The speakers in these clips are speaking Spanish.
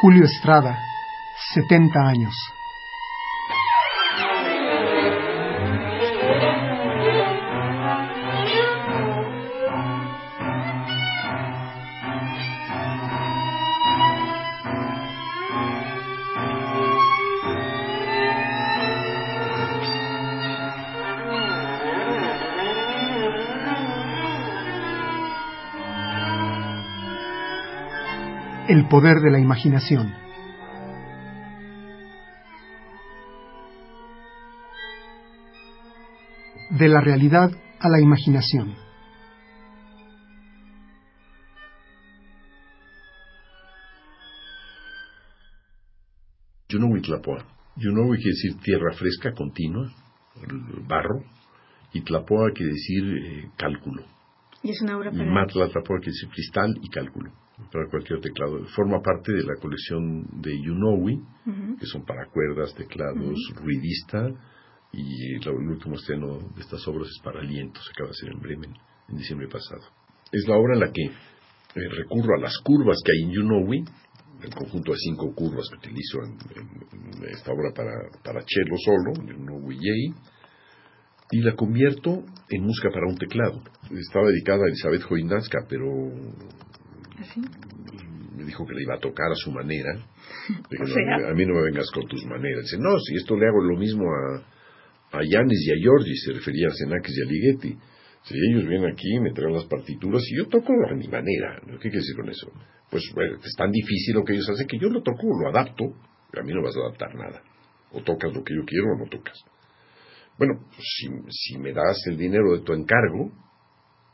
Julio Estrada, 70 años. Poder de la imaginación. De la realidad a la imaginación. Yunowi Tlapoa. Yunowi quiere decir tierra fresca, continua, barro, y Tlapoa quiere decir eh, cálculo. Y es una obra para... Matla Tlapoa quiere decir cristal y cálculo para cualquier teclado. Forma parte de la colección de Yunowi, que son para cuerdas, teclados, ruidista, y el, último estreno de estas obras es para aliento, se acaba de hacer en Bremen en diciembre pasado. Es la obra en la que eh, recurro a las curvas que hay en Yunowi, el conjunto de cinco curvas que utilizo en, esta obra para, para cello solo, Yunowi Yei, y la convierto en música para un teclado. Estaba dedicada a Elizabeth Joindanska, pero me dijo que le iba a tocar a su manera. a mí no me vengas con tus maneras. Dice, no, si esto le hago lo mismo a, a Yanis y a Giorgi, se refería a Xenakis y a Ligeti. Si ellos vienen aquí, me traen las partituras y yo toco a mi manera. ¿Qué quiere decir con eso? Pues bueno, es tan difícil lo que ellos hacen que yo lo toco, lo adapto. A mí no vas a adaptar nada. O tocas lo que yo quiero o no tocas. Bueno, pues si, si me das el dinero de tu encargo,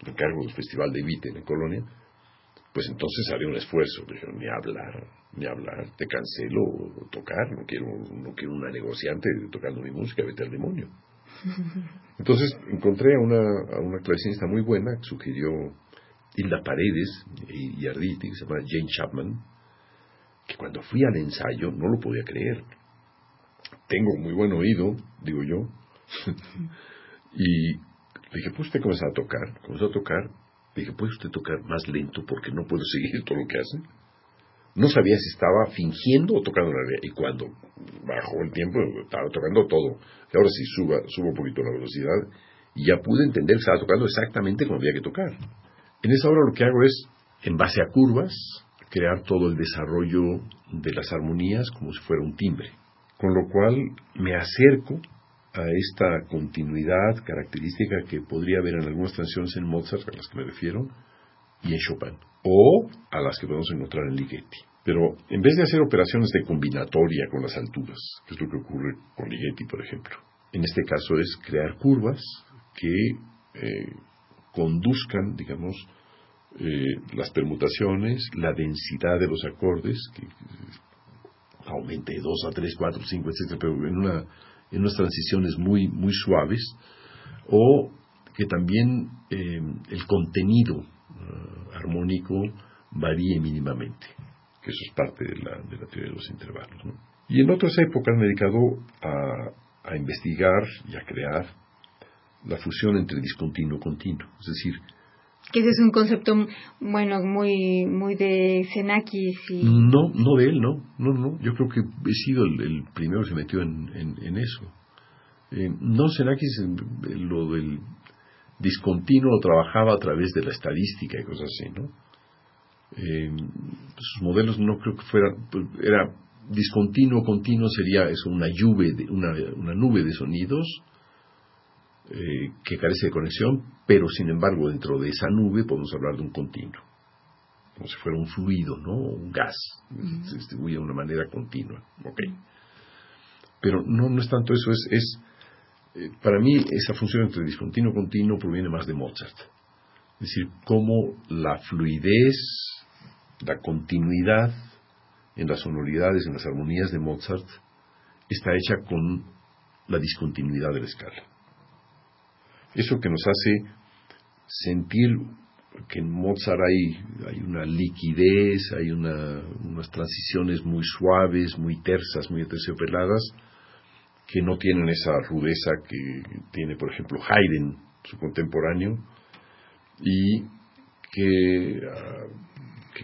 el encargo del Festival de Vite en Colonia, pues entonces haré un esfuerzo. Ni hablar, ni hablar, te cancelo tocar, no quiero, no quiero una negociante tocando mi música, vete al demonio. Entonces encontré a una, a una clavecinista muy buena que sugirió Hilda Paredes y, y Arditi, que se llama Jane Chapman, que cuando fui al ensayo no lo podía creer. Tengo muy buen oído, digo yo, y le dije, pues usted comenzó a tocar, comenzó a tocar, Dije, ¿puede usted tocar más lento porque no puedo seguir todo lo que hace? No sabía si estaba fingiendo o tocando la realidad. Y cuando bajó el tiempo, estaba tocando todo. Y ahora sí suba, subo un poquito la velocidad y ya pude entender que estaba tocando exactamente como había que tocar. En esa hora lo que hago es, en base a curvas, crear todo el desarrollo de las armonías como si fuera un timbre. Con lo cual me acerco a esta continuidad característica que podría haber en algunas canciones en Mozart, a las que me refiero, y en Chopin, o a las que podemos encontrar en Ligeti. Pero en vez de hacer operaciones de combinatoria con las alturas, que es lo que ocurre con Ligeti, por ejemplo, en este caso es crear curvas que eh, conduzcan, digamos, eh, las permutaciones, la densidad de los acordes, que aumente de 2 a 3, 4, 5, etc., pero en una en unas transiciones muy, muy suaves, o que también eh, el contenido eh, armónico varíe mínimamente, que eso es parte de la, de la teoría de los intervalos. Y en otras épocas me dedicado a, a investigar y a crear la fusión entre discontinuo continuo, es decir, que ese es un concepto, bueno, muy muy de Xenakis y... No, no de él, no, no, no. Yo creo que he sido el, primero que se metió en, en, eso. Eh, no, Xenakis lo del discontinuo lo trabajaba a través de la estadística y cosas así, ¿no? Eh, sus modelos no creo que fueran, pues, era discontinuo, continuo sería eso, una lluvia, de, una, una nube de sonidos eh, que carece de conexión, pero sin embargo dentro de esa nube podemos hablar de un continuo, como si fuera un fluido, ¿no? Un gas, se distribuye de una manera continua, ¿ok? Pero no, no es tanto eso, es, es eh, para mí esa función entre discontinuo y continuo proviene más de Mozart. Es decir, cómo la fluidez, la continuidad en las sonoridades, en las armonías de Mozart, está hecha con la discontinuidad de la escala. Eso que nos hace sentir que en Mozart hay, una liquidez, hay unas transiciones muy suaves, muy tersas, muy aterciopeladas, que no tienen esa rudeza que tiene, por ejemplo, Haydn, su contemporáneo, y que, ah,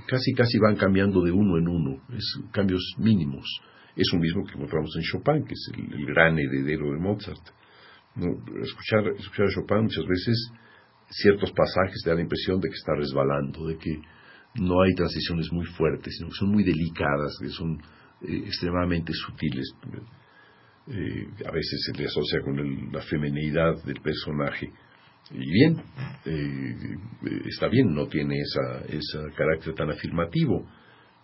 casi casi van cambiando de uno en uno, es cambios mínimos. Es lo mismo que encontramos en Chopin, que es el, gran heredero de Mozart. Escuchar, escuchar a Chopin muchas veces ciertos pasajes te dan la impresión de que está resbalando, de que no hay transiciones muy fuertes, sino que son muy delicadas, que son eh, extremadamente sutiles. Eh, a veces se le asocia con la feminidad del personaje. Y bien, eh, está bien, no tiene ese carácter tan afirmativo.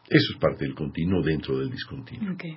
Eso es parte del continuo dentro del discontinuo. que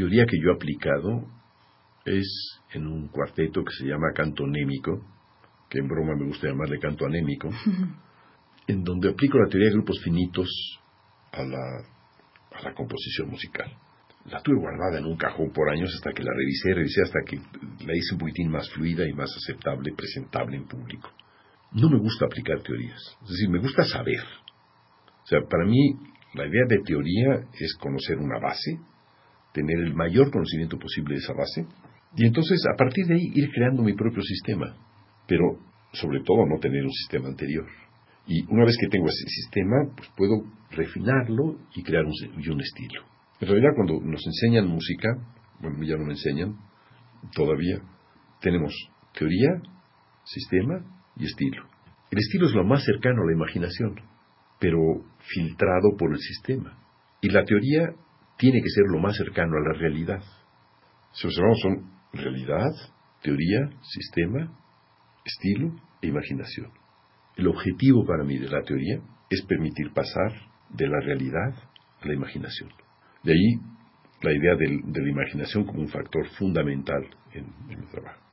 teoría que yo he aplicado es en un cuarteto que se llama canto anémico, que en broma me gusta llamarle canto anémico, en donde aplico la teoría de grupos finitos a la, a la composición musical. La tuve guardada en un cajón por años hasta que la revisé, revisé hasta que la hice un poquitín más fluida y más aceptable, presentable en público. No me gusta aplicar teorías, es decir, me gusta saber. O sea, para mí la idea de teoría es conocer una base, tener el mayor conocimiento posible de esa base, y entonces a partir de ahí ir creando mi propio sistema, pero sobre todo no tener un sistema anterior. Y una vez que tengo ese sistema, pues puedo refinarlo y crear un, un estilo. En realidad cuando nos enseñan música, bueno, ya no me enseñan todavía, tenemos teoría, sistema y estilo. El estilo es lo más cercano a la imaginación, pero filtrado por el sistema. Y la teoría tiene que ser lo más cercano a la realidad. Si observamos son realidad, teoría, sistema, estilo e imaginación. El objetivo para mí de la teoría es permitir pasar de la realidad a la imaginación. De ahí la idea de, la imaginación como un factor fundamental en, en mi trabajo.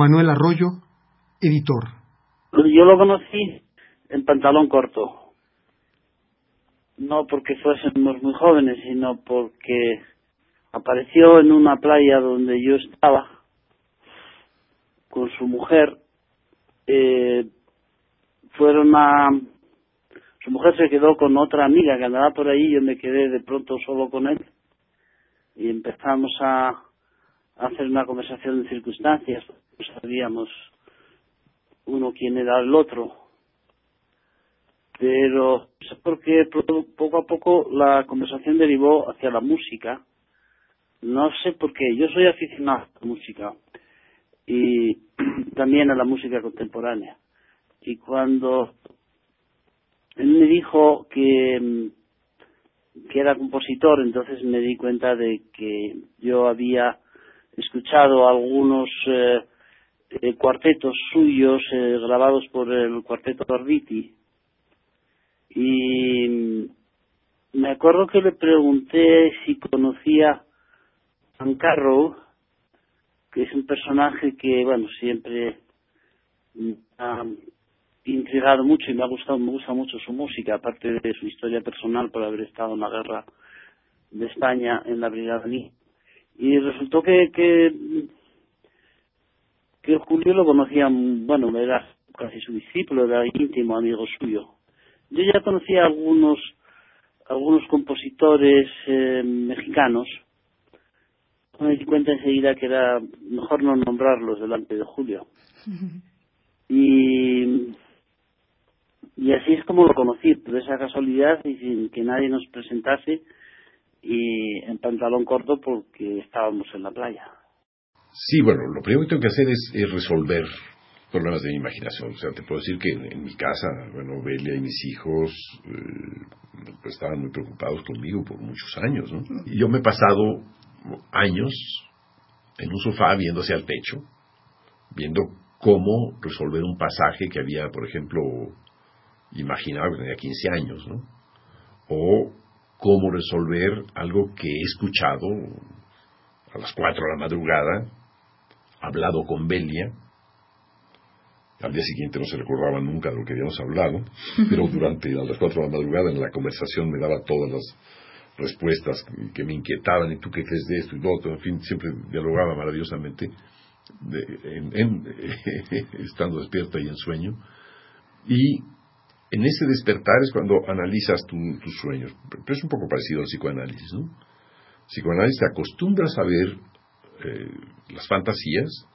Manuel Arroyo, editor. Yo lo conocí en pantalón corto. No porque fuésemos muy jóvenes, sino porque apareció en una playa donde yo estaba con su mujer. Eh, fueron a. Su mujer se quedó con otra amiga que andaba por ahí. Yo me quedé de pronto solo con él. Y empezamos a hacer una conversación de circunstancias sabíamos uno quién era el otro. Pero sé por qué poco a poco la conversación derivó hacia la música. No sé por qué. Yo soy aficionado a la música y también a la música contemporánea. Y cuando él me dijo que, que era compositor, entonces me di cuenta de que yo había escuchado algunos eh, eh, cuartetos suyos eh, grabados por el cuarteto Arditi. Y me acuerdo que le pregunté si conocía a Carrow que es un personaje que bueno siempre ha intrigado mucho y me ha gustado me gusta mucho su música aparte de su historia personal por haber estado en la guerra de España en la Brigada y resultó que, que que Julio lo conocía, bueno, era casi su discípulo, era íntimo amigo suyo. Yo ya conocía algunos algunos compositores eh, mexicanos. Me di cuenta enseguida que era mejor no nombrarlos delante de Julio. Y, y así es como lo conocí, por esa casualidad y sin que nadie nos presentase y en pantalón corto porque estábamos en la playa. Sí, bueno, lo primero que tengo que hacer es, resolver problemas de mi imaginación. O sea, te puedo decir que en, mi casa, bueno, Belia y mis hijos eh, estaban muy preocupados conmigo por muchos años, ¿no? Y yo me he pasado años en un sofá viendo hacia el techo, viendo cómo resolver un pasaje que había, por ejemplo, imaginado que tenía 15 años, ¿no? O cómo resolver algo que he escuchado a las 4 de la madrugada hablado con Belia. Al día siguiente no se recordaba nunca de lo que habíamos hablado, pero durante las cuatro de la madrugada en la conversación me daba todas las respuestas que me inquietaban, y tú qué crees de esto y lo otro, en fin, siempre dialogaba maravillosamente, en, estando despierta y en sueño. Y en ese despertar es cuando analizas tus sueños, pero es un poco parecido al psicoanálisis, ¿no? psicoanálisis te acostumbras a ver eh, las fantasías,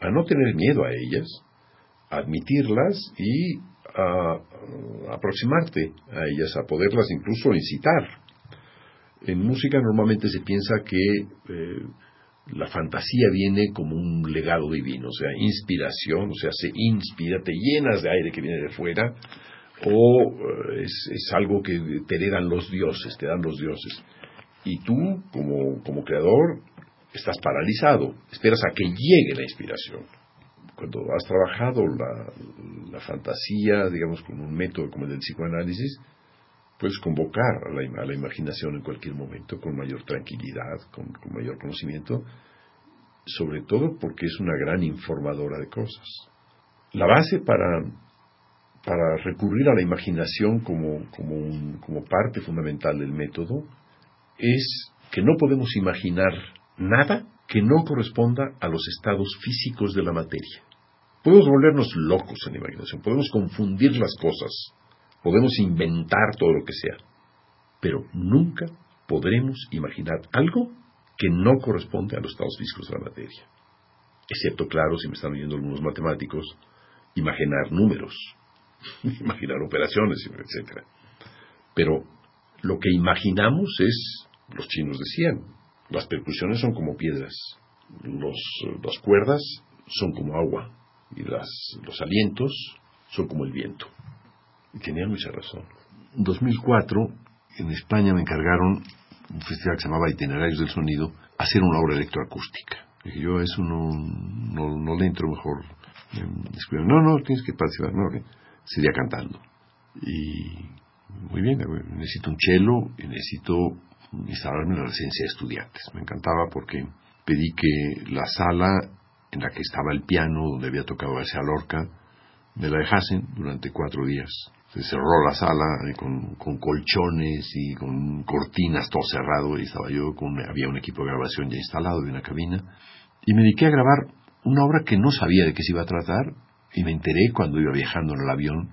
a no tener miedo a ellas, a admitirlas y a, aproximarte a ellas, a poderlas incluso incitar. En música normalmente se piensa que eh, la fantasía viene como un legado divino, o sea, inspiración, o sea, se inspira, te llenas de aire que viene de fuera, o eh, es, es, algo que te heredan los dioses, te dan los dioses. Y tú, como, como creador, estás paralizado, esperas a que llegue la inspiración. Cuando has trabajado la, fantasía, digamos, con un método como el del psicoanálisis, puedes convocar a la, imaginación en cualquier momento con mayor tranquilidad, con, mayor conocimiento, sobre todo porque es una gran informadora de cosas. La base para, para recurrir a la imaginación como, como, como parte fundamental del método es que no podemos imaginar nada que no corresponda a los estados físicos de la materia. Podemos volvernos locos en la imaginación, podemos confundir las cosas, podemos inventar todo lo que sea, pero nunca podremos imaginar algo que no corresponde a los estados físicos de la materia. Excepto, claro, si me están oyendo algunos matemáticos, imaginar números, imaginar operaciones, etc. Pero lo que imaginamos es, los chinos decían, las percusiones son como piedras, los, las cuerdas son como agua, y las, los alientos son como el viento. Y tenía mucha razón. En 2004, en España me encargaron un festival que se llamaba Itinerarios del Sonido, hacer una obra electroacústica. Dije, yo a eso no, no, no le entro mejor. No, no, tienes que participar. No, sería cantando. Y muy bien, necesito un cello necesito instalarme en la residencia de estudiantes. Me encantaba porque pedí que la sala en la que estaba el piano, donde había tocado García Lorca, me la dejasen durante cuatro días. Se cerró la sala eh, con, colchones y con cortinas, todo cerrado, y estaba yo con, había un equipo de grabación ya instalado de una cabina, y me dediqué a grabar una obra que no sabía de qué se iba a tratar, y me enteré cuando iba viajando en el avión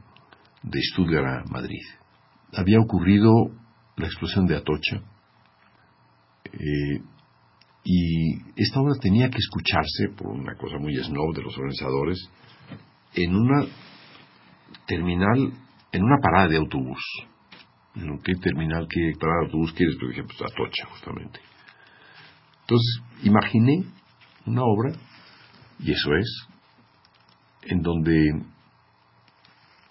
de Stuttgart a Madrid. Había ocurrido la explosión de Atocha, eh, y esta obra tenía que escucharse, por una cosa muy snob de los organizadores, en una terminal, en una parada de autobús. ¿En qué terminal, qué parada de autobús quieres? Por ejemplo, Atocha, justamente. Entonces, imaginé una obra, y eso es, en donde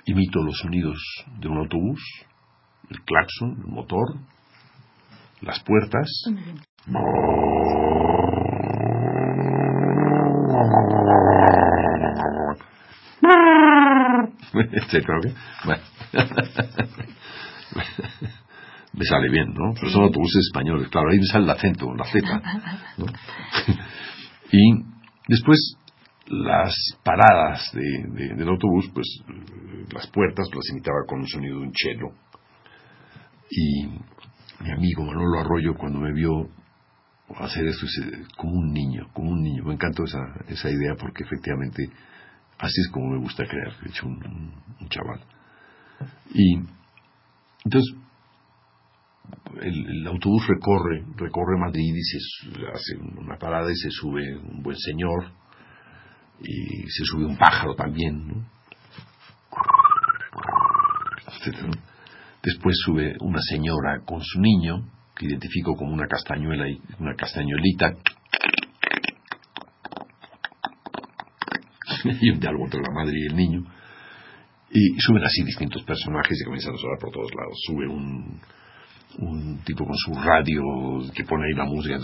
imito los sonidos de un autobús, el claxon, el motor, las puertas. me sale bien, ¿no? Pero son autobuses españoles, claro, ahí me sale el acento, la Z. y después las paradas de, del autobús, pues las puertas las imitaba con un sonido de un chelo. Y mi amigo Manolo Arroyo, cuando me vio hacer esto, como un niño, como un niño. Me encantó esa, esa idea porque efectivamente así es como me gusta crear, de hecho, un, chaval. Y entonces el, autobús recorre, recorre Madrid y se hace una parada y se sube un buen señor y se sube un pájaro también, ¿no? Después sube una señora con su niño, que identifico como una castañuela y una castañuelita. y un diálogo entre la madre y el niño. Y suben así distintos personajes y comienzan a sonar por todos lados. Sube un, un tipo con su radio que pone ahí la música.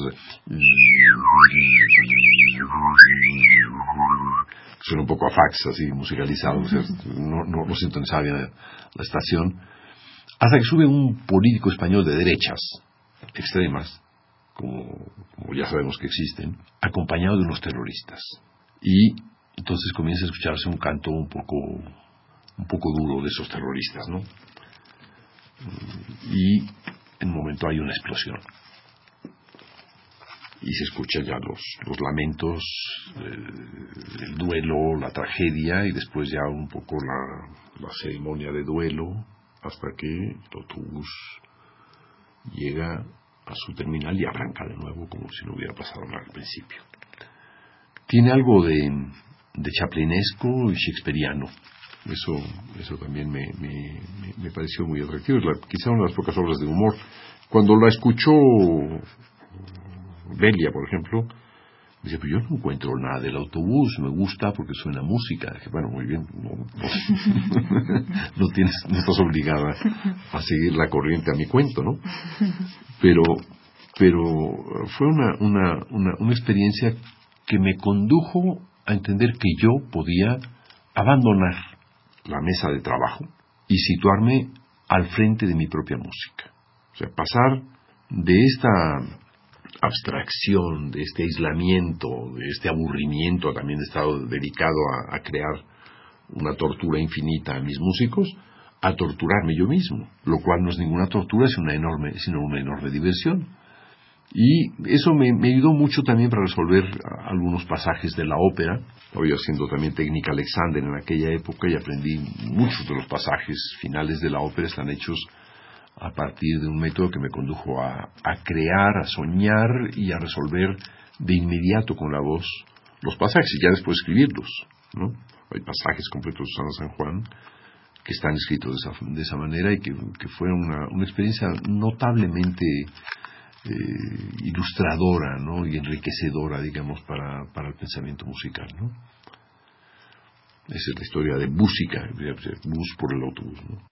Suena un poco a fax, así musicalizado. no, no, no sintonizaba la estación hasta que sube un político español de derechas extremas, como, ya sabemos que existen, acompañado de unos terroristas. Y entonces comienza a escucharse un canto un poco, un poco duro de esos terroristas, ¿no? Y en un momento hay una explosión. Y se escuchan ya los, los lamentos, el duelo, la tragedia y después ya un poco la ceremonia de duelo hasta que el autobús llega a su terminal y arranca de nuevo como si no hubiera pasado nada al principio. Tiene algo de, de chaplinesco y shakespeariano. Eso, eso también me, me, pareció muy atractivo. Es quizá una de las pocas obras de humor. Cuando la escuchó Belia, por ejemplo, Dice, pues yo no encuentro nada del autobús, me gusta porque suena música. Dije, bueno, muy bien, no, tienes, no estás obligada a seguir la corriente a mi cuento, ¿no? Pero, pero fue una, una, una, una experiencia que me condujo a entender que yo podía abandonar la mesa de trabajo y situarme al frente de mi propia música. O sea, pasar de esta abstracción, de este aislamiento, de este aburrimiento, también he estado dedicado a, crear una tortura infinita a mis músicos, a torturarme yo mismo, lo cual no es ninguna tortura, sino una enorme, sino una enorme diversión. Y eso me, ayudó mucho también para resolver algunos pasajes de la ópera. Estaba yo haciendo también técnica Alexander en aquella época y aprendí muchos de los pasajes finales de la ópera están hechos a partir de un método que me condujo a, crear, a soñar y a resolver de inmediato con la voz los pasajes y ya después escribirlos. ¿no? Hay pasajes completos de San Juan que están escritos de esa, manera y que, que fueron una, experiencia notablemente eh, ilustradora ¿no? y enriquecedora, digamos, para, para el pensamiento musical. ¿no? Esa es la historia de música, bus por el autobús. ¿no?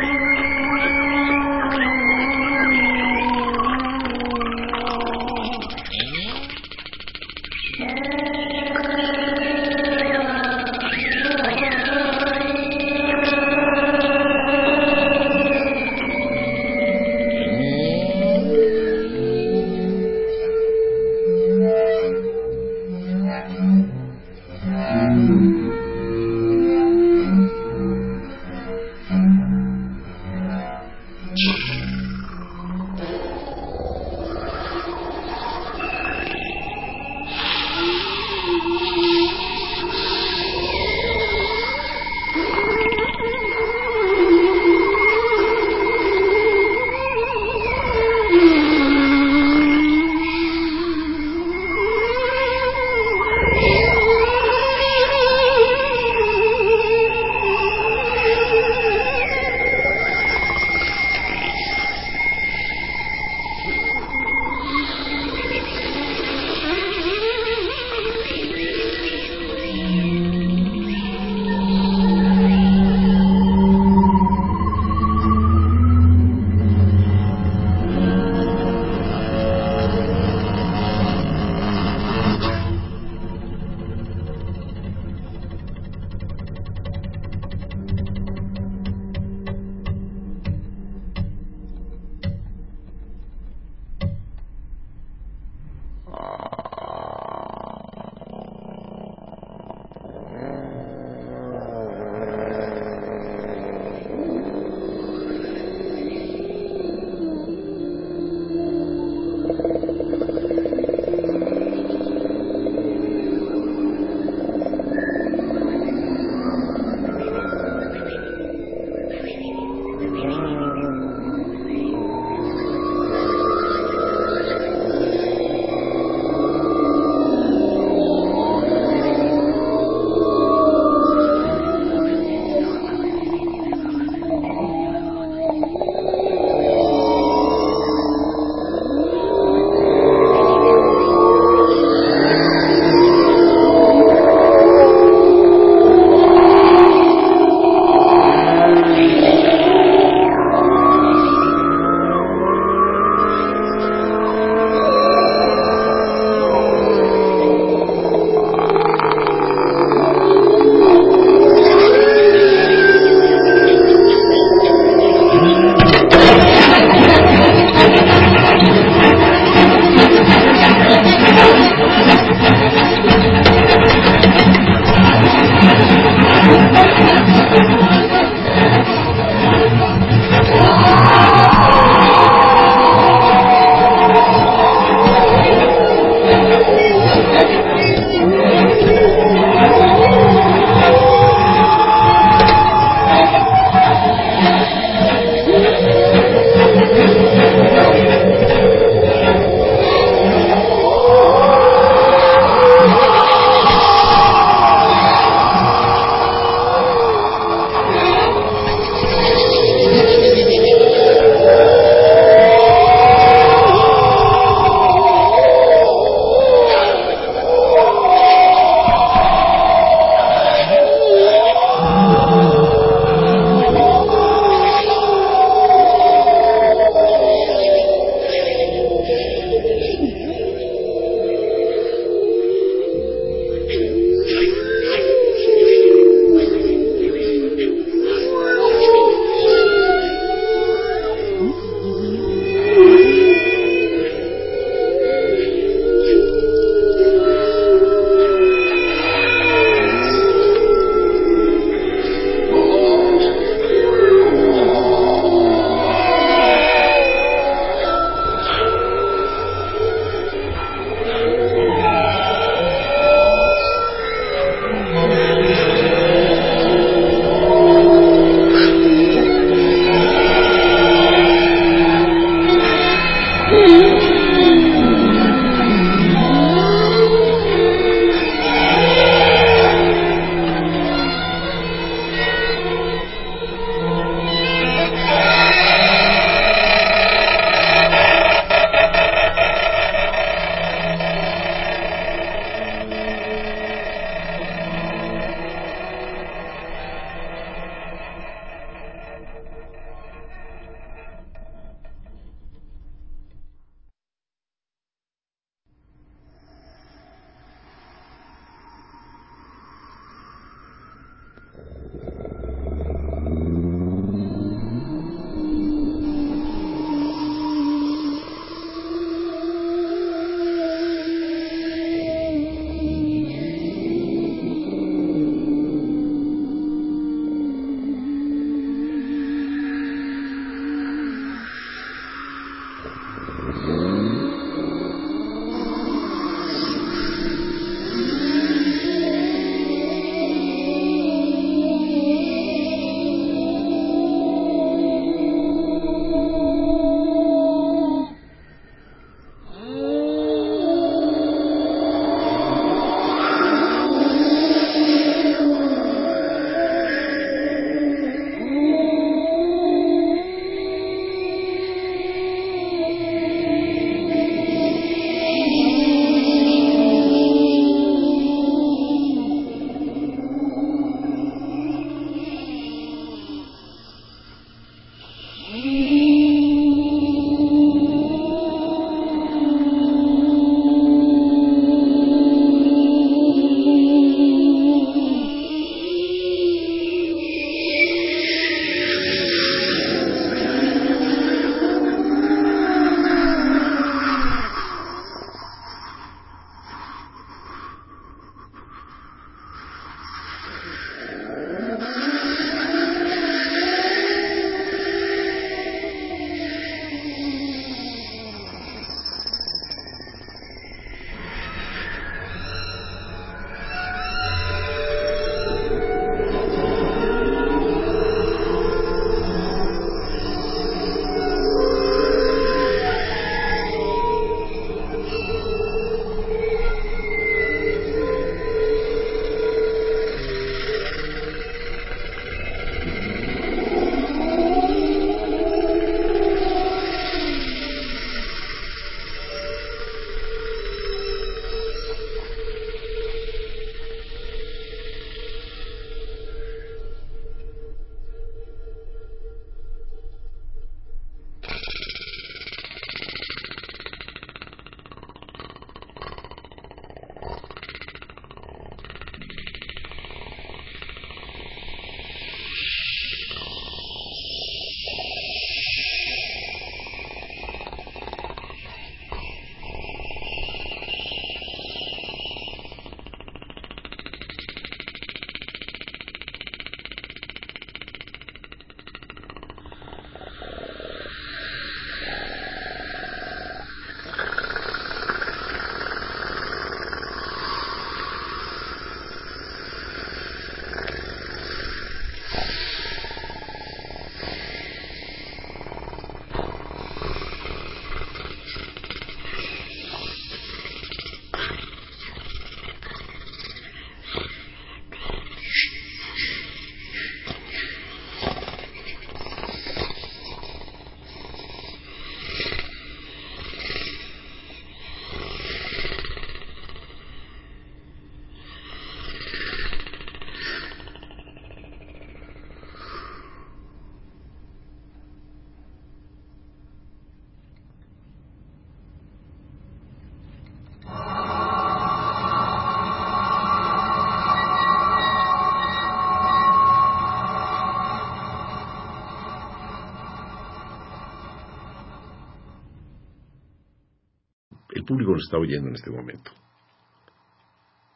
público nos está oyendo en este momento.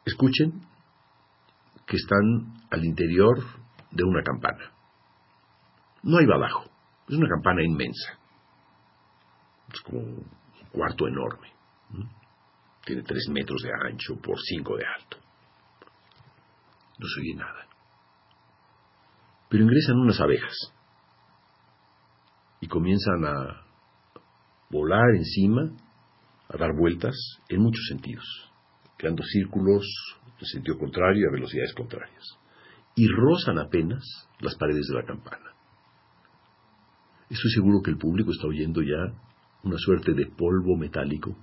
Escuchen que están al interior de una campana. No hay badajo, es una campana inmensa. Es como un cuarto enorme. Tiene tres metros de ancho por cinco de alto. No se oye nada. Pero ingresan unas abejas y comienzan a volar encima, a dar vueltas en muchos sentidos, creando círculos en sentido contrario a velocidades contrarias, y rozan apenas las paredes de la campana. Estoy seguro que el público está oyendo ya una suerte de polvo metálico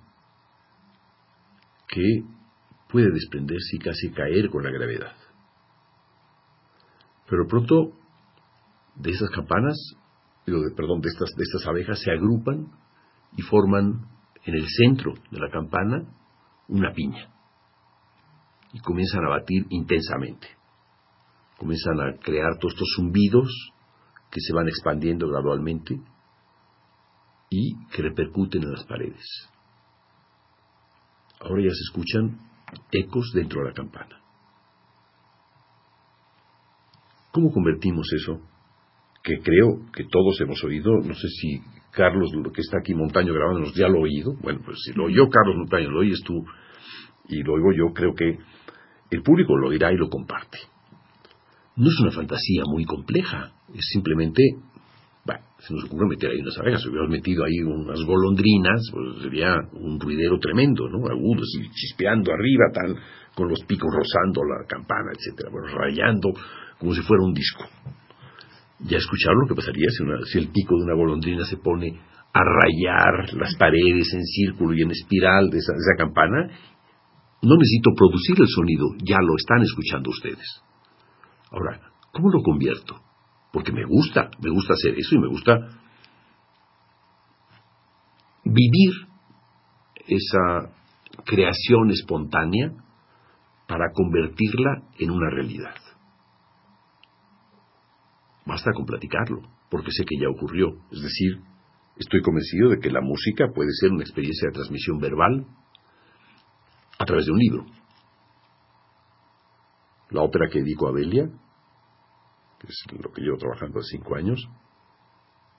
que puede desprenderse y casi caer con la gravedad. Pero pronto de esas campanas, perdón, de estas, de estas abejas se agrupan y forman en el centro de la campana una piña. Y comienzan a batir intensamente. Comienzan a crear todos estos zumbidos que se van expandiendo gradualmente y que repercuten en las paredes. Ahora ya se escuchan ecos dentro de la campana. ¿Cómo convertimos eso? Que creo que todos hemos oído, no sé si Carlos, que está aquí Montaño grabándonos, ya lo ha oído. Bueno, pues si lo oyó Carlos Montaño, lo oyes tú y lo oigo yo, creo que el público lo oirá y lo comparte. No es una fantasía muy compleja, es simplemente bueno, se nos ocurre meter ahí unas abejas, si hubiéramos metido ahí unas golondrinas, pues sería un ruidero tremendo, ¿no? Agudo, así, chispeando arriba, tal, con los picos rozando la campana, etcétera, bueno, rayando como si fuera un disco. Ya escucharon lo que pasaría si, el pico de una golondrina se pone a rayar las paredes en círculo y en espiral de esa campana. No necesito producir el sonido, ya lo están escuchando ustedes. Ahora, ¿cómo lo convierto? porque me gusta, me gusta hacer eso y me gusta vivir esa creación espontánea para convertirla en una realidad. Basta con platicarlo, porque sé que ya ocurrió. Es decir, estoy convencido de que la música puede ser una experiencia de transmisión verbal a través de un libro. La ópera que dedico a Belia que es lo que llevo trabajando hace cinco años,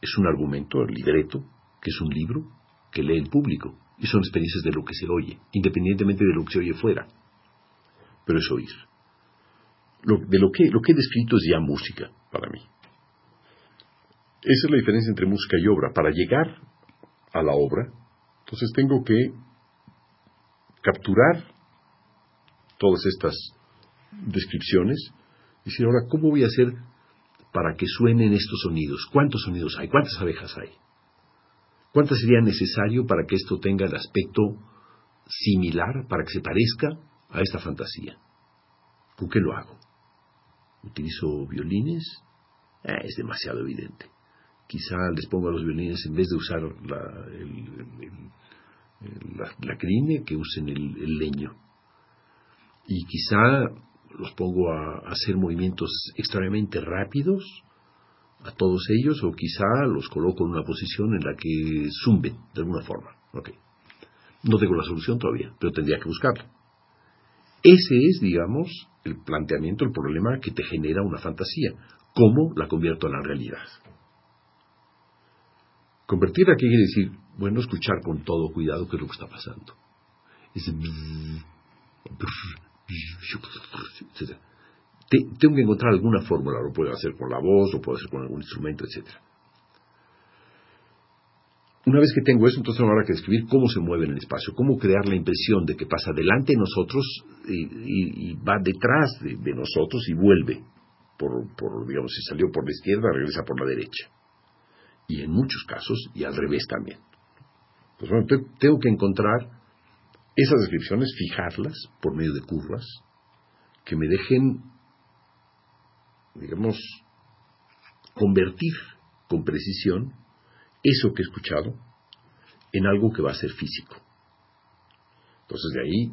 es un argumento, el libreto, que es un libro que lee el público, y son experiencias de lo que se oye, independientemente de lo que se oye fuera. Pero es oír. de lo que, lo que he descrito es ya música para mí. Esa es la diferencia entre música y obra. Para llegar a la obra, entonces tengo que capturar todas estas descripciones y decir, ahora, ¿cómo voy a hacer para que suenen estos sonidos? ¿Cuántos sonidos hay? ¿Cuántas abejas hay? ¿Cuántas sería necesario para que esto tenga el aspecto similar, para que se parezca a esta fantasía? ¿Con qué lo hago? ¿Utilizo violines? Eh, es demasiado evidente. Quizá les pongo a los violines, en vez de usar la, la, crine, que usen el leño. Y quizá los pongo a, hacer movimientos extremadamente rápidos a todos ellos o quizá los coloco en una posición en la que zumben de alguna forma. Okay. No tengo la solución todavía, pero tendría que buscarla. Ese es, digamos, el planteamiento, el problema que te genera una fantasía. ¿Cómo la convierto en la realidad? Convertirla, ¿qué quiere decir? Bueno, escuchar con todo cuidado qué es lo que está pasando. Es tengo que encontrar alguna fórmula, lo puedo hacer con la voz, lo puedo hacer con algún instrumento, etc. Una vez que tengo eso, entonces habrá que describir cómo se mueve en el espacio, cómo crear la impresión de que pasa delante de nosotros y, va detrás de, nosotros y vuelve. Por, por, digamos, si salió por la izquierda, regresa por la derecha. Y en muchos casos, y al revés también. Pues bueno, tengo que encontrar esas descripciones, fijarlas por medio de curvas, que me dejen, digamos, convertir con precisión eso que he escuchado en algo que va a ser físico. Entonces de ahí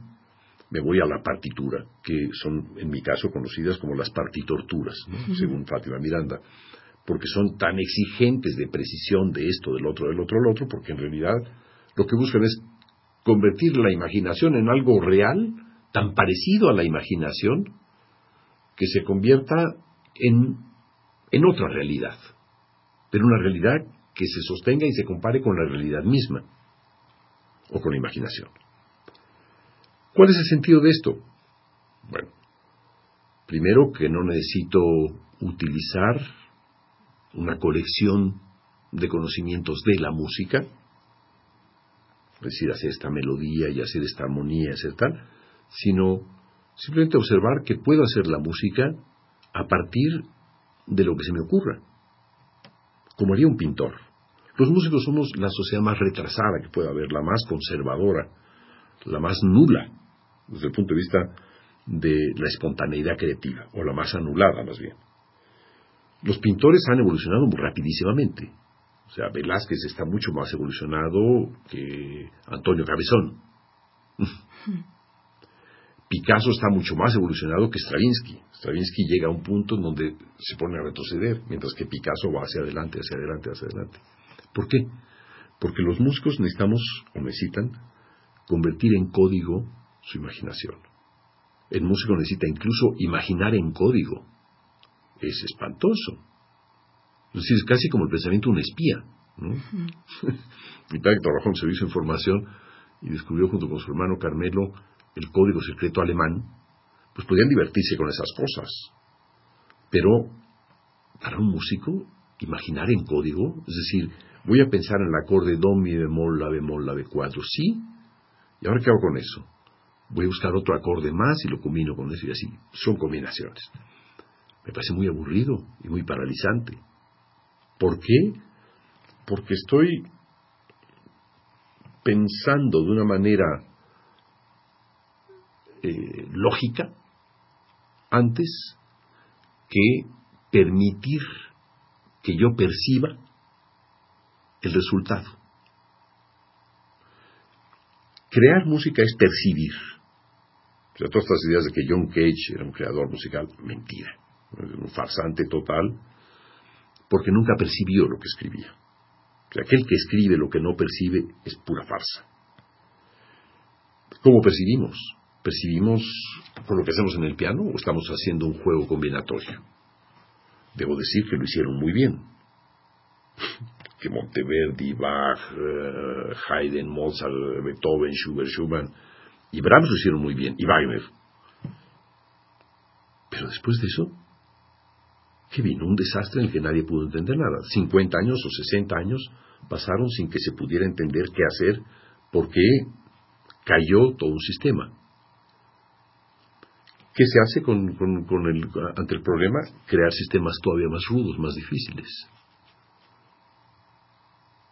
me voy a la partitura, que son en mi caso conocidas como las partitorturas, según Fátima Miranda, porque son tan exigentes de precisión de esto, del otro, del otro, del otro, porque en realidad lo que buscan es convertir la imaginación en algo real, tan parecido a la imaginación, que se convierta en, en otra realidad, pero una realidad que se sostenga y se compare con la realidad misma o con la imaginación. ¿Cuál es el sentido de esto? Bueno, primero que no necesito utilizar una colección de conocimientos de la música, es decir, hacer esta melodía y hacer esta armonía, hacer tal, sino simplemente observar que puedo hacer la música a partir de lo que se me ocurra, como haría un pintor. Los músicos somos la sociedad más retrasada que pueda haber, la más conservadora, la más nula, desde el punto de vista de la espontaneidad creativa, o la más anulada más bien. Los pintores han evolucionado muy rapidísimamente. O sea, Velázquez está mucho más evolucionado que Antonio Cabezón. Picasso está mucho más evolucionado que Stravinsky. Stravinsky llega a un punto en donde se pone a retroceder, mientras que Picasso va hacia adelante, hacia adelante, hacia adelante. ¿Por qué? Porque los músicos necesitamos o necesitan convertir en código su imaginación. El músico necesita incluso imaginar en código. Es espantoso. Es casi como el pensamiento de un espía. ¿no? Mi padre trabajó en servicio de información y descubrió junto con su hermano Carmelo el código secreto alemán, pues podían divertirse con esas cosas. Pero para un músico, imaginar en código, es decir, voy a pensar en el acorde do, mi bemol, la bemol, la b4, sí, ¿y ahora qué hago con eso? Voy a buscar otro acorde más y lo combino con eso y así. Son combinaciones. Me parece muy aburrido y muy paralizante. ¿Por qué? Porque estoy pensando de una manera eh, lógica antes que permitir que yo perciba el resultado. Crear música es percibir. O sea, todas estas ideas de que John Cage era un creador musical, mentira. Un farsante total porque nunca percibió lo que escribía. aquel que escribe lo que no percibe es pura farsa. ¿Cómo percibimos? ¿Percibimos con lo que hacemos en el piano o estamos haciendo un juego combinatorio? Debo decir que lo hicieron muy bien. que Monteverdi, Bach, eh, Haydn, Mozart, Beethoven, Schubert, Schumann y Brahms lo hicieron muy bien, y Wagner. Pero después de eso, que vino un desastre en el que nadie pudo entender nada. 50 años o 60 años pasaron sin que se pudiera entender qué hacer, porque cayó todo un sistema. ¿Qué se hace con, ante el problema? Crear sistemas todavía más rudos, más difíciles.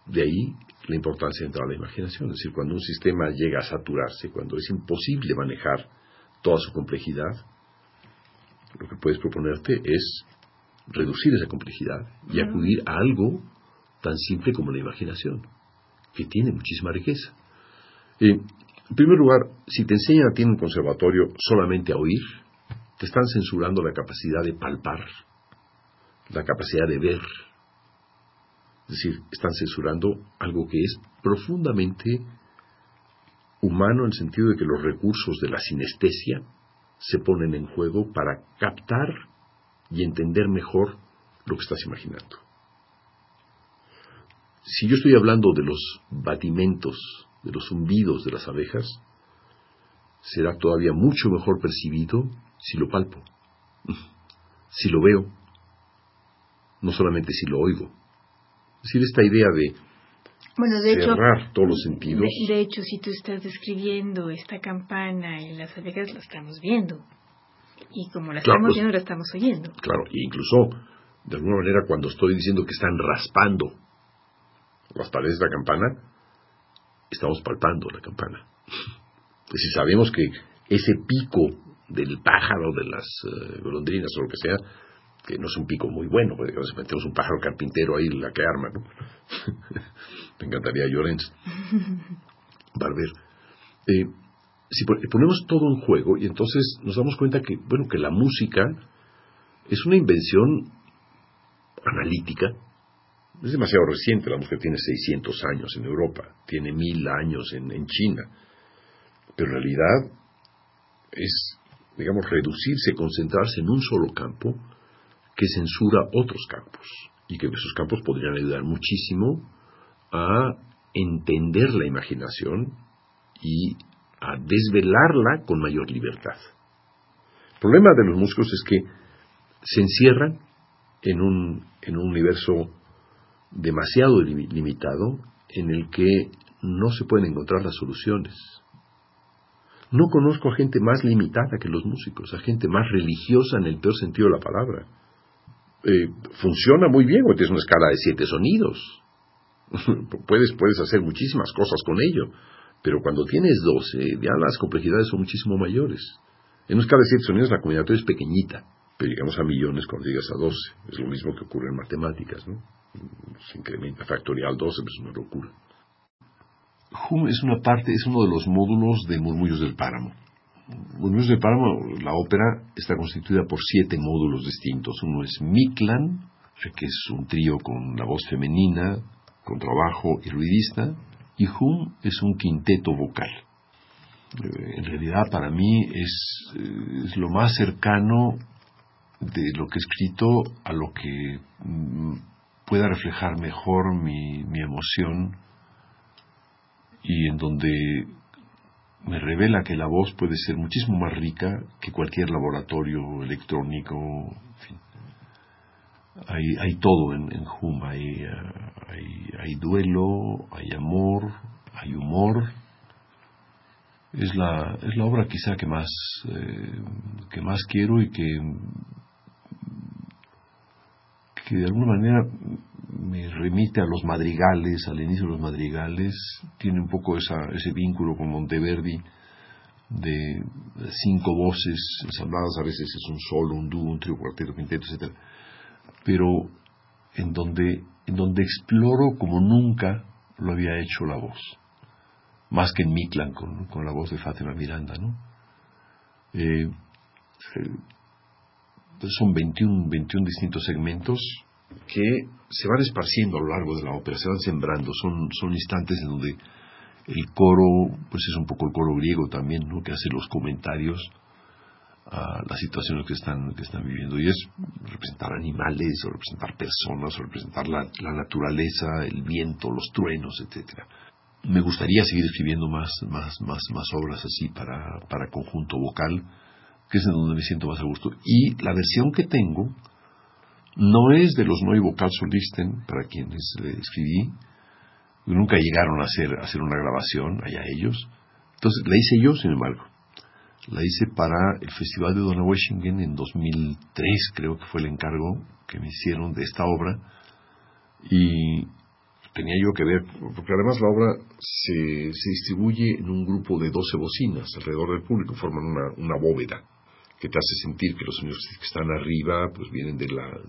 De ahí la importancia de entrar a la imaginación. Es decir, cuando un sistema llega a saturarse, cuando es imposible manejar toda su complejidad, lo que puedes proponerte es reducir esa complejidad y acudir a algo tan simple como la imaginación, que tiene muchísima riqueza. en primer lugar, si te enseñan a ti en un conservatorio solamente a oír, te están censurando la capacidad de palpar, la capacidad de ver. Es decir, están censurando algo que es profundamente humano en el sentido de que los recursos de la sinestesia se ponen en juego para captar y entender mejor lo que estás imaginando. Si yo estoy hablando de los batimentos, de los zumbidos de las abejas, será todavía mucho mejor percibido si lo palpo, si lo veo, no solamente si lo oigo. Es decir, esta idea de, bueno, de cerrar todos los sentidos. de, hecho, si tú estás describiendo esta campana y las abejas, lo estamos viendo. Y como la estamos viendo, la estamos oyendo. Claro, e incluso, de alguna manera, cuando estoy diciendo que están raspando las paredes de la campana, estamos palpando la campana. Si sabemos que ese pico del pájaro, de las uh, golondrinas o lo que sea, que no es un pico muy bueno, porque a veces metemos un pájaro carpintero ahí, la que arma, ¿no? Me encantaría Llorens. Barber. Eh, si ponemos todo en juego y entonces nos damos cuenta que, bueno, que la música es una invención analítica, es demasiado reciente, la música tiene 600 años en Europa, tiene mil años en, en China, pero en realidad es, digamos, reducirse, concentrarse en un solo campo que censura otros campos y que esos campos podrían ayudar muchísimo a entender la imaginación y a desvelarla con mayor libertad. El problema de los músicos es que se encierran en un, en un universo demasiado limitado en el que no se pueden encontrar las soluciones. No conozco a gente más limitada que los músicos, a gente más religiosa en el peor sentido de la palabra. Eh, funciona muy bien, porque es una escala de siete sonidos. puedes, puedes hacer muchísimas cosas con ello, pero cuando tienes doce, ya las complejidades son muchísimo mayores. En escala de siete sonidos la combinatoria es pequeñita, pero llegamos a millones cuando llegas a doce. Es lo mismo que ocurre en matemáticas, ¿no? Se incrementa factorial 12, pues es una locura. Hum es una parte, es uno de los módulos de Murmullos del Páramo. Murmullos del Páramo, la ópera está constituida por siete módulos distintos. Uno es Miklan, que es un trío con la voz femenina, con trabajo y ruidista, y Hum es un quinteto vocal. Eh, en realidad para mí es, eh, es, lo más cercano de lo que he escrito a lo que mm, pueda reflejar mejor mi, mi emoción y en donde me revela que la voz puede ser muchísimo más rica que cualquier laboratorio electrónico. Hay, hay todo en, en Hum, hay, hay, duelo, hay amor, hay humor. Es la, es la obra quizá que más, eh, que más quiero y que, que de alguna manera me remite a los madrigales, al inicio de los madrigales, tiene un poco ese vínculo con Monteverdi de cinco voces ensambladas, a veces es un solo, un dúo, un trío, cuarteto, quinteto, etc. Pero en donde, en donde exploro como nunca lo había hecho la voz, más que en Miklan con, con la voz de Fátima Miranda, ¿no? Eh, eh, son 21, 21 distintos segmentos que se van esparciendo a lo largo de la ópera, se van sembrando, son, son instantes en donde el coro, pues es un poco el coro griego también, ¿no? que hace los comentarios a las situaciones que están, que están viviendo. Y es representar animales, o representar personas, o representar la, la naturaleza, el viento, los truenos, etcétera. Me gustaría seguir escribiendo más, más, más, más obras así para, para conjunto vocal, que es en donde me siento más a gusto. Y la versión que tengo, no es de los Neue Vocal Solisten, para quienes le escribí, nunca llegaron a hacer, a hacer una grabación allá ellos. Entonces la hice yo, sin embargo. La hice para el Festival de Donaueschingen en 2003, creo que fue el encargo que me hicieron de esta obra. Y tenía yo que ver, porque además la obra se, se distribuye en un grupo de 12 bocinas alrededor del público, forman una, una bóveda que te hace sentir que los sonidos que están arriba pues vienen de la,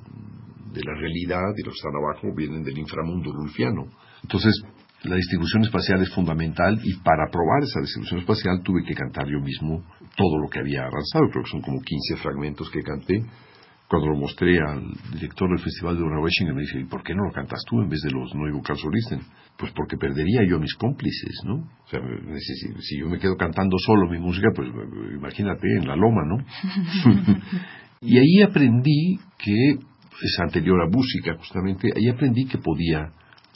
de la realidad y los que están abajo vienen del inframundo rulfiano. Entonces, la distribución espacial es fundamental y para probar esa distribución espacial tuve que cantar yo mismo todo lo que había avanzado. Creo que son como 15 fragmentos que canté cuando lo mostré al director del Festival de Donaueschingen, me dice, ¿y por qué no lo cantas tú en vez de los Nuevo Solisten? Pues porque perdería yo a mis cómplices, ¿no? O sea, si, yo me quedo cantando solo mi música, pues imagínate, en la loma, ¿no? y ahí aprendí que, es anterior a música justamente, ahí aprendí que podía,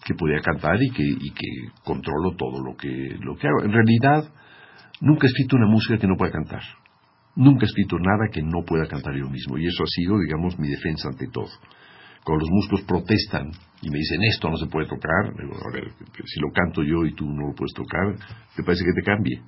que podía cantar y que, y que controlo todo lo que, lo que hago. En realidad, nunca he escrito una música que no pueda cantar. Nunca he escrito nada que no pueda cantar yo mismo, y eso ha sido, digamos, mi defensa ante todo. Cuando los músicos protestan y me dicen esto no se puede tocar, si lo canto yo y tú no lo puedes tocar, ¿te parece que te cambie?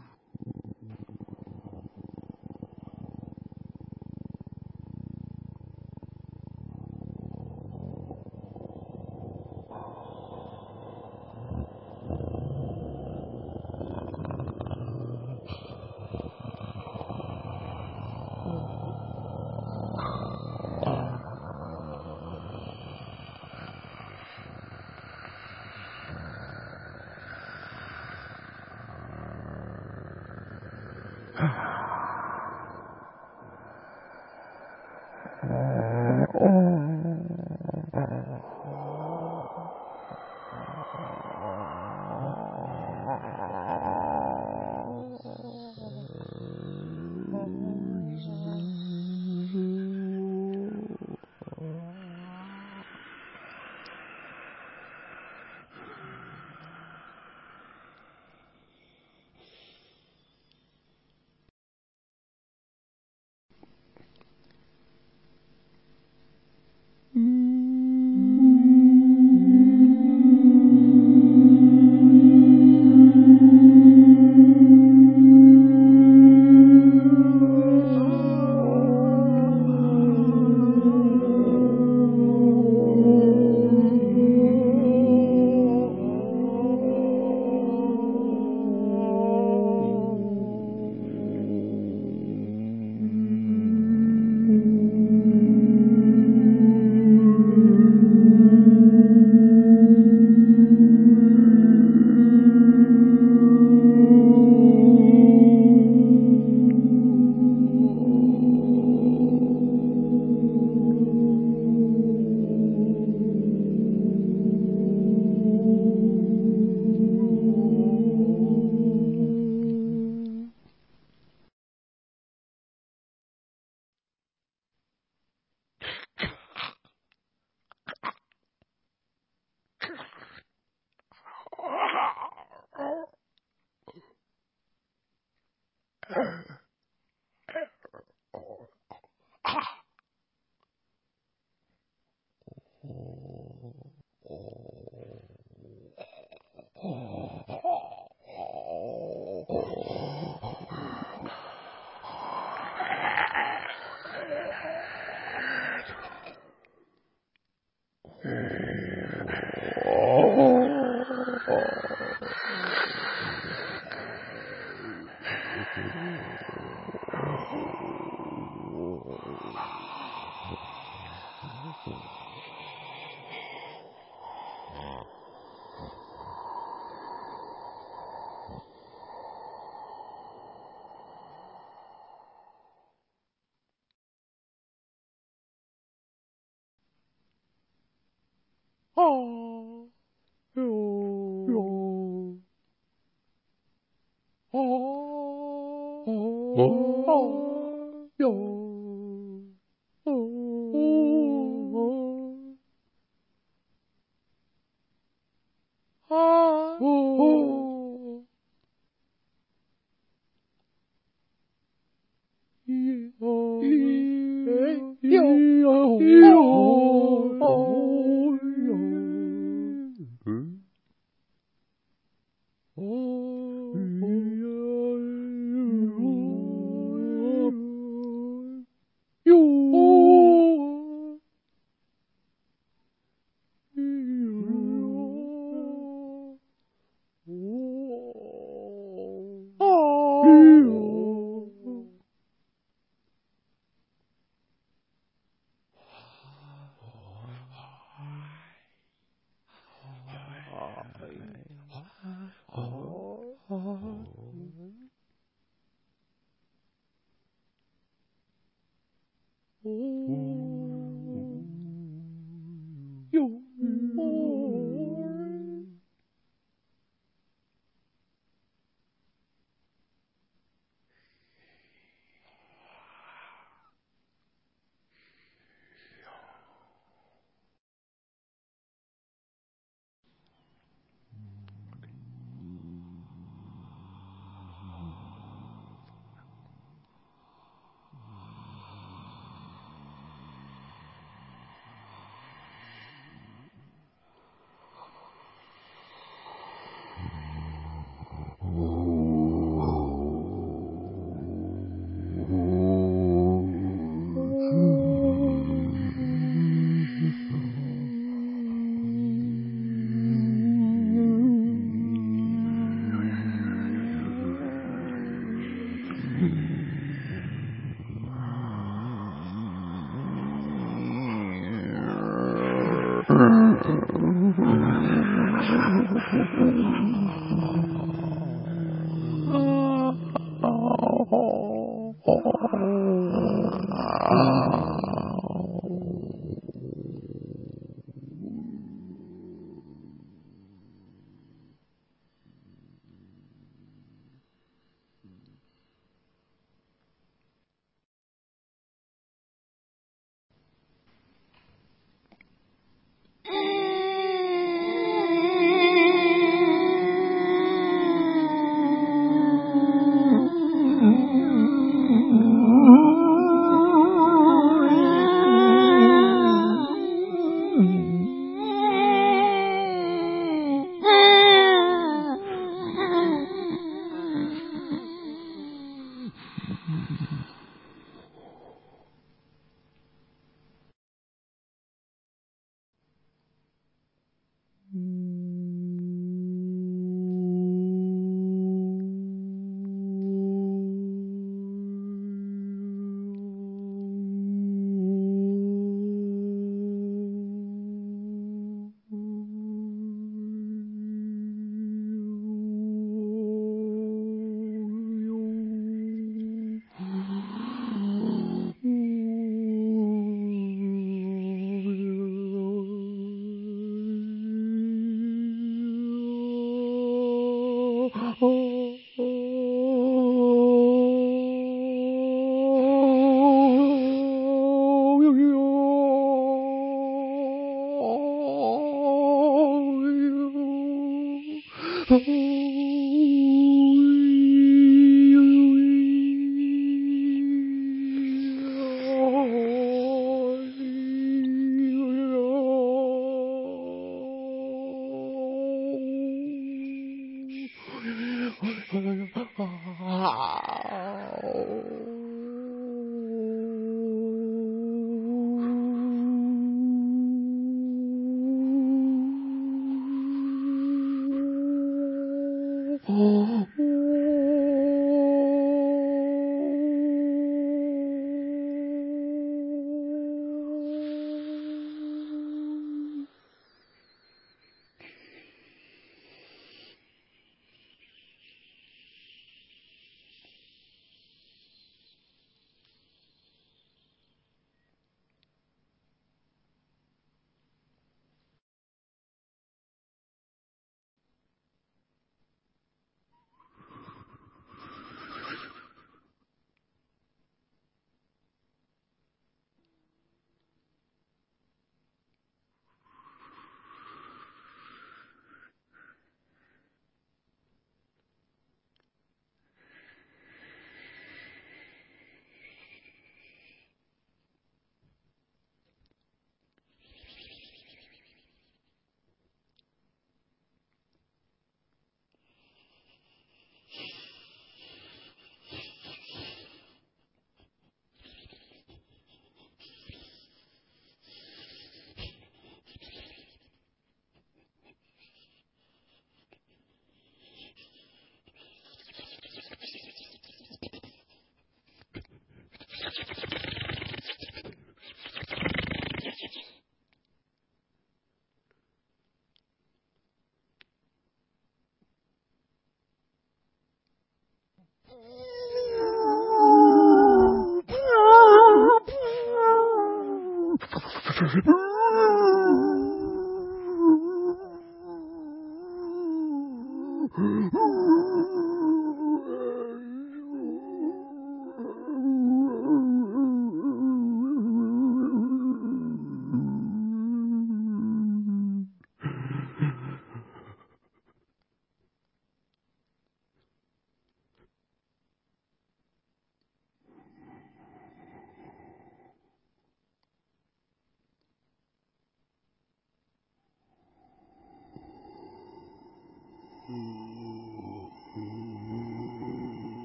Oh.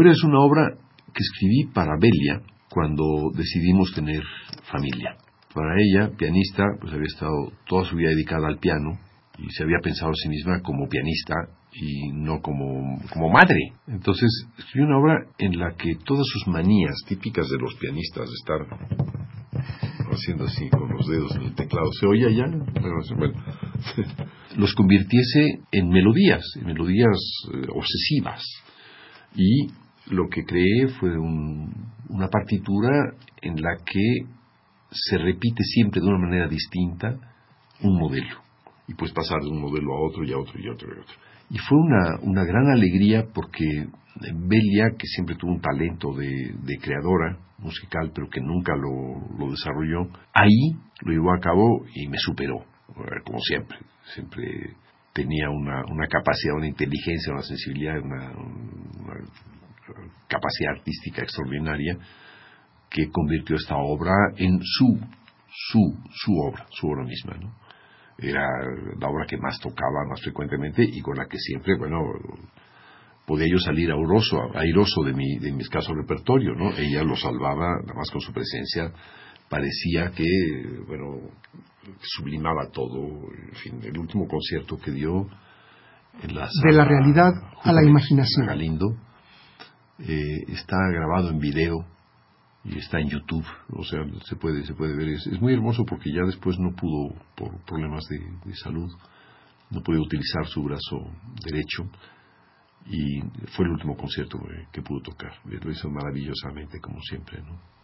Memoria es una obra que escribí para Belia cuando decidimos tener familia. Para ella, pianista, pues había estado toda su vida dedicada al piano y se había pensado a sí misma como pianista y no como, como madre. Entonces escribí una obra en la que todas sus manías típicas de los pianistas, de estar haciendo así con los dedos en el teclado, ¿se oye ya? Bueno, los convirtiese en melodías, en melodías eh, obsesivas. Y lo que creé fue una partitura en la que se repite siempre de una manera distinta un modelo. Y puedes pasar de un modelo a otro y a otro y a otro y a otro. Y fue una, una gran alegría porque Belia, que siempre tuvo un talento de, creadora musical, pero que nunca lo, desarrolló, ahí lo llevó a cabo y me superó, como siempre. Siempre tenía una, una capacidad, una inteligencia, una sensibilidad, una, capacidad artística extraordinaria que convirtió esta obra en su, su, su obra, su obra misma, ¿no? Era la obra que más tocaba más frecuentemente y con la que siempre, bueno, podía yo salir airoso, airoso de mi, de mi escaso repertorio, ¿no? Ella lo salvaba, nada más con su presencia, parecía que, bueno, sublimaba todo, en fin, el último concierto que dio en la De la realidad a la imaginación. Galindo, eh, está grabado en video y está en YouTube, o sea, se puede, se puede ver. Es, muy hermoso porque ya después no pudo, por problemas de, de salud, no pudo utilizar su brazo derecho y fue el último concierto que pudo tocar. Lo hizo maravillosamente, como siempre, ¿no?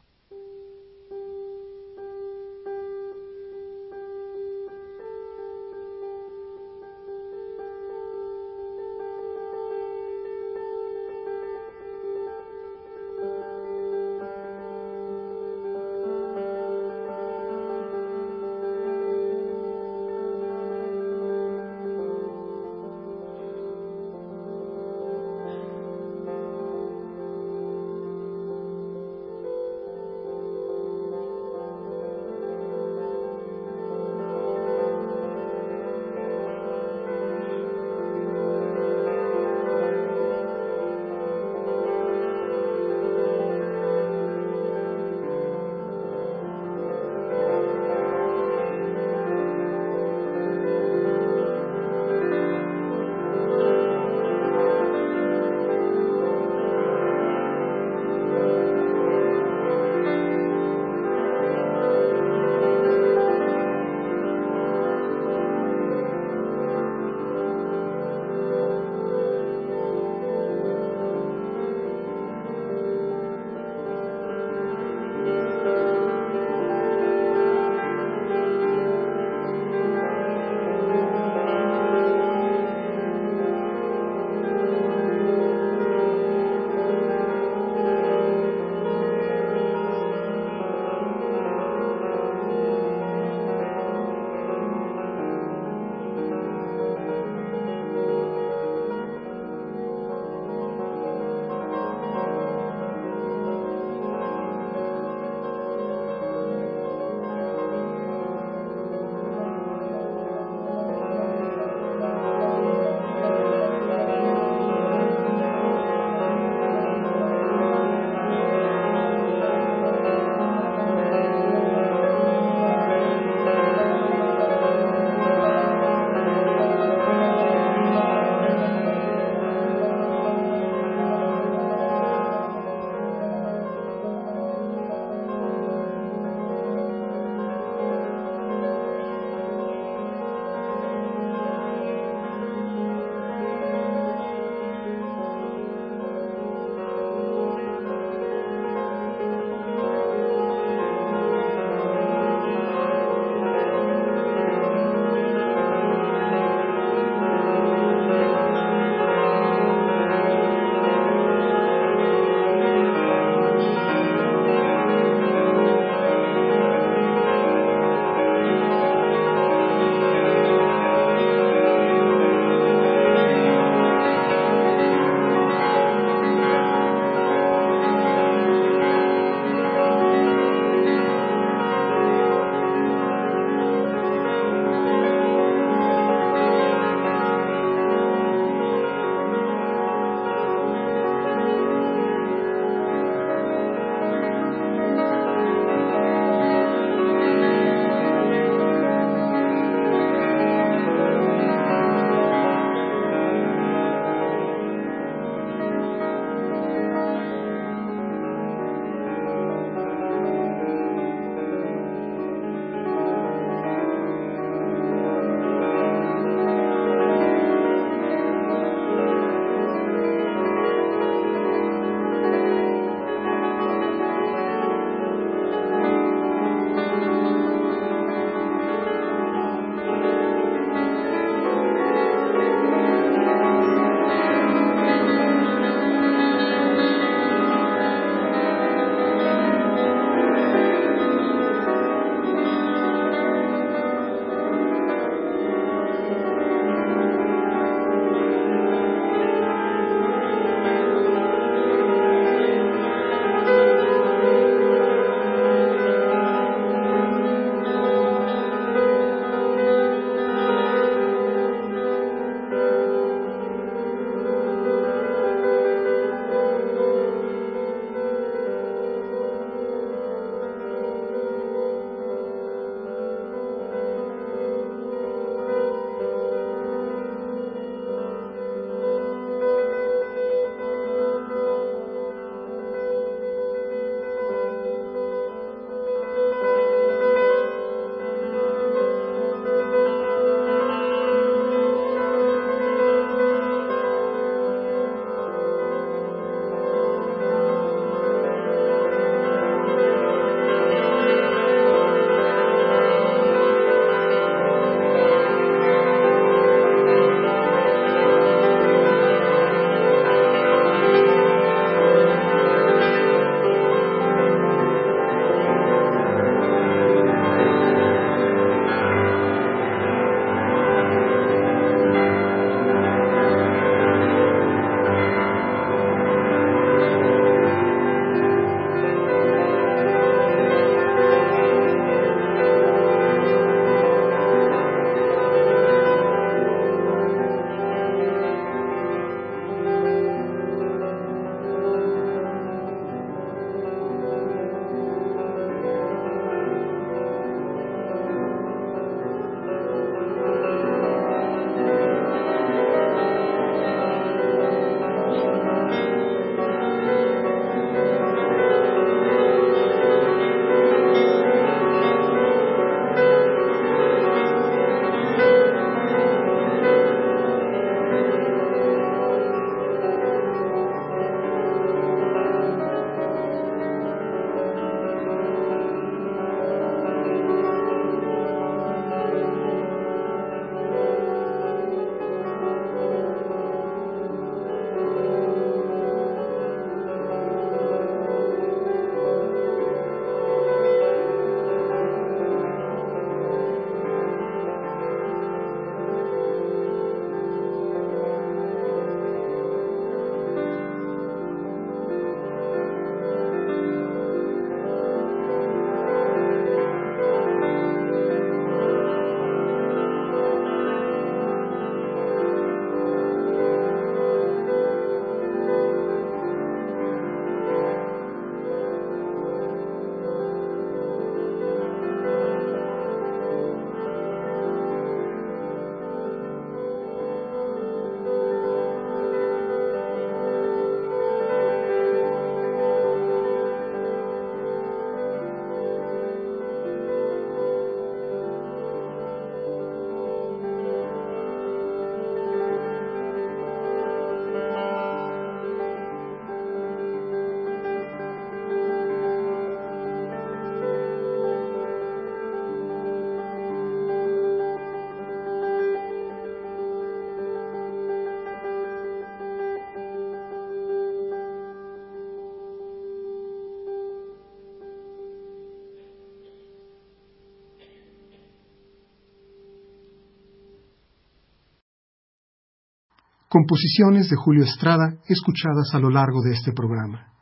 Composiciones de Julio Estrada escuchadas a lo largo de este programa.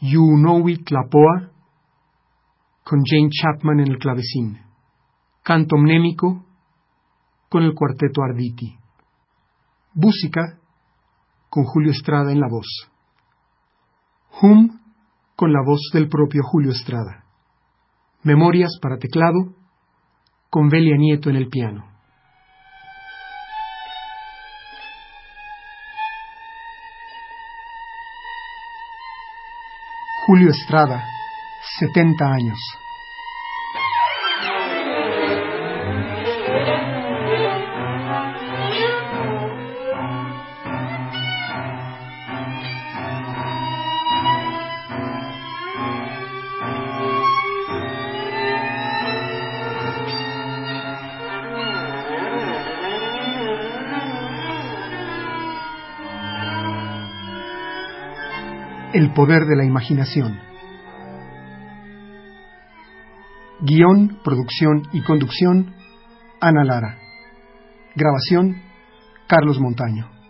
You Know It Lapoa, con Jane Chapman en el clavecín. Canto mnémico, con el cuarteto Arditi. Música, con Julio Estrada en la voz. Hum, con la voz del propio Julio Estrada. Memorias para teclado, con Belia Nieto en el piano. Julio Estrada, 70 años. Poder de la imaginación. Guión, producción y conducción, Ana Lara. Grabación, Carlos Montaño.